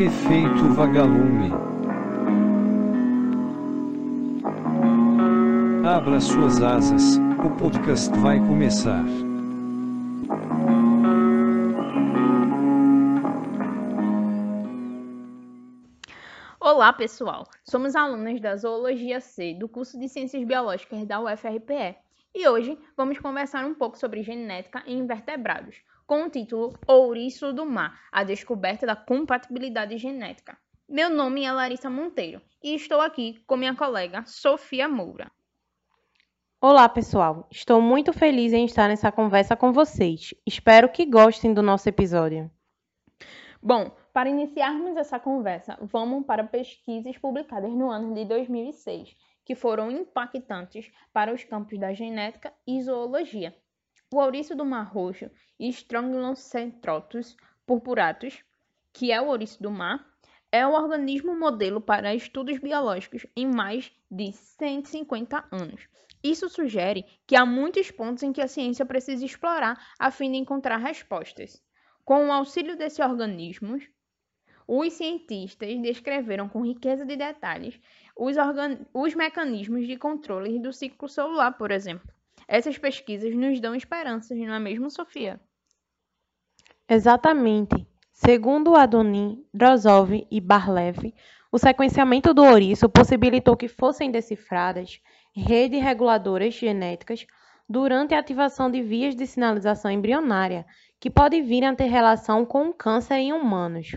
Efeito vagalume. Abra suas asas, o podcast vai começar. Olá, pessoal! Somos alunas da Zoologia C do curso de Ciências Biológicas da UFRPE e hoje vamos conversar um pouco sobre genética em invertebrados, com o título Ouriço do Mar A Descoberta da Compatibilidade Genética. Meu nome é Larissa Monteiro e estou aqui com minha colega Sofia Moura. Olá, pessoal! Estou muito feliz em estar nessa conversa com vocês. Espero que gostem do nosso episódio. Bom, para iniciarmos essa conversa, vamos para pesquisas publicadas no ano de 2006, que foram impactantes para os campos da genética e zoologia. O ouriço do Mar Roxo e purpuratus, que é o ouriço do mar, é o organismo modelo para estudos biológicos em mais de 150 anos. Isso sugere que há muitos pontos em que a ciência precisa explorar a fim de encontrar respostas. Com o auxílio desses organismos, os cientistas descreveram com riqueza de detalhes os, os mecanismos de controle do ciclo celular, por exemplo. Essas pesquisas nos dão esperanças, não é mesmo, Sofia? Exatamente. Segundo Adonin, Drozov e Barlev, o sequenciamento do ouriço possibilitou que fossem decifradas redes reguladoras genéticas durante a ativação de vias de sinalização embrionária, que pode vir a ter relação com o câncer em humanos.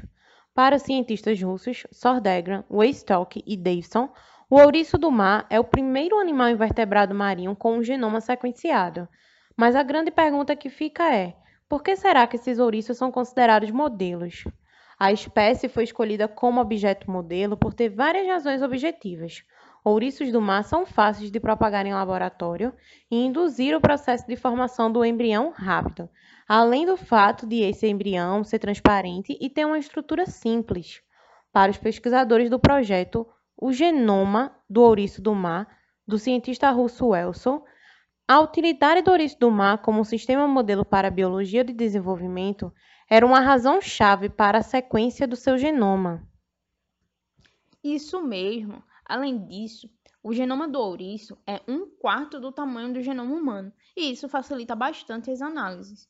Para os cientistas russos Sordegran, Weistock e Davidson, o ouriço do mar é o primeiro animal invertebrado marinho com um genoma sequenciado. Mas a grande pergunta que fica é: por que será que esses ouriços são considerados modelos? A espécie foi escolhida como objeto modelo por ter várias razões objetivas. Ouriços do mar são fáceis de propagar em laboratório e induzir o processo de formação do embrião rápido, além do fato de esse embrião ser transparente e ter uma estrutura simples. Para os pesquisadores do projeto, o genoma do ouriço do mar, do cientista russo Welson, a utilidade do ouriço do mar como sistema modelo para a biologia de desenvolvimento era uma razão-chave para a sequência do seu genoma. Isso mesmo. Além disso, o genoma do ouriço é um quarto do tamanho do genoma humano, e isso facilita bastante as análises.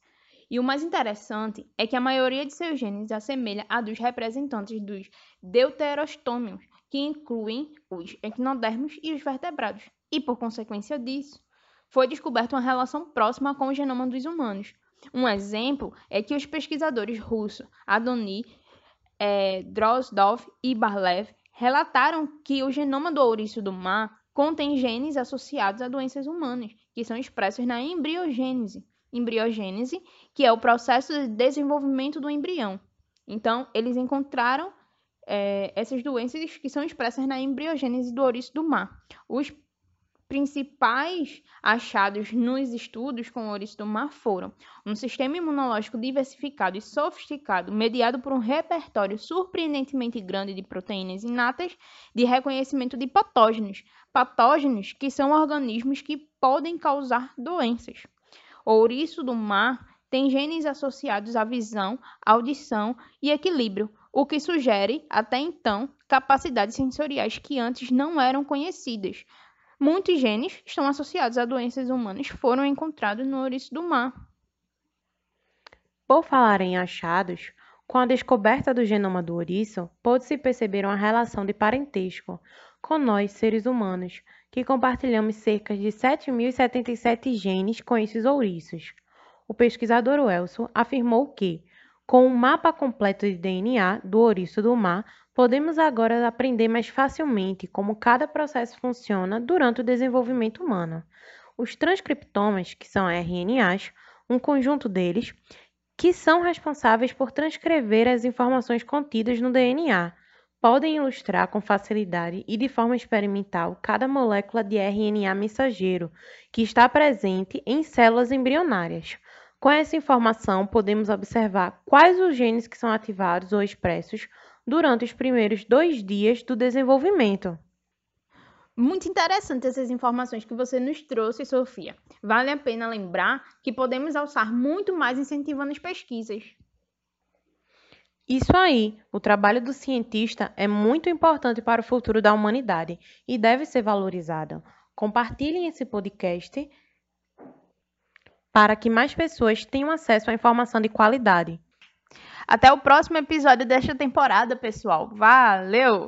E o mais interessante é que a maioria de seus genes assemelha a dos representantes dos deuterostômios, que incluem os equinodermos e os vertebrados. E por consequência disso, foi descoberta uma relação próxima com o genoma dos humanos. Um exemplo é que os pesquisadores russos Adoni é, Drozdov e Barlev relataram que o genoma do ouriço do mar contém genes associados a doenças humanas, que são expressos na embriogênese embriogênese, que é o processo de desenvolvimento do embrião. Então, eles encontraram é, essas doenças que são expressas na embriogênese do ouriço do mar. Os principais achados nos estudos com o ouriço do mar foram um sistema imunológico diversificado e sofisticado, mediado por um repertório surpreendentemente grande de proteínas inatas de reconhecimento de patógenos, patógenos que são organismos que podem causar doenças. O ouriço do mar tem genes associados à visão, audição e equilíbrio, o que sugere, até então, capacidades sensoriais que antes não eram conhecidas. Muitos genes estão associados a doenças humanas foram encontrados no ouriço do mar. Por falar em achados, com a descoberta do genoma do ouriço, pôde-se perceber uma relação de parentesco com nós, seres humanos, que compartilhamos cerca de 7.077 genes com esses ouriços. O pesquisador Welson afirmou que, com um mapa completo de DNA do ouriço do mar, podemos agora aprender mais facilmente como cada processo funciona durante o desenvolvimento humano. Os transcriptomas, que são RNAs, um conjunto deles, que são responsáveis por transcrever as informações contidas no DNA, podem ilustrar com facilidade e de forma experimental cada molécula de RNA mensageiro que está presente em células embrionárias. Com essa informação, podemos observar quais os genes que são ativados ou expressos durante os primeiros dois dias do desenvolvimento. Muito interessante essas informações que você nos trouxe, Sofia. Vale a pena lembrar que podemos alçar muito mais incentivando as pesquisas. Isso aí, o trabalho do cientista é muito importante para o futuro da humanidade e deve ser valorizado. Compartilhem esse podcast para que mais pessoas tenham acesso à informação de qualidade. Até o próximo episódio desta temporada, pessoal. Valeu!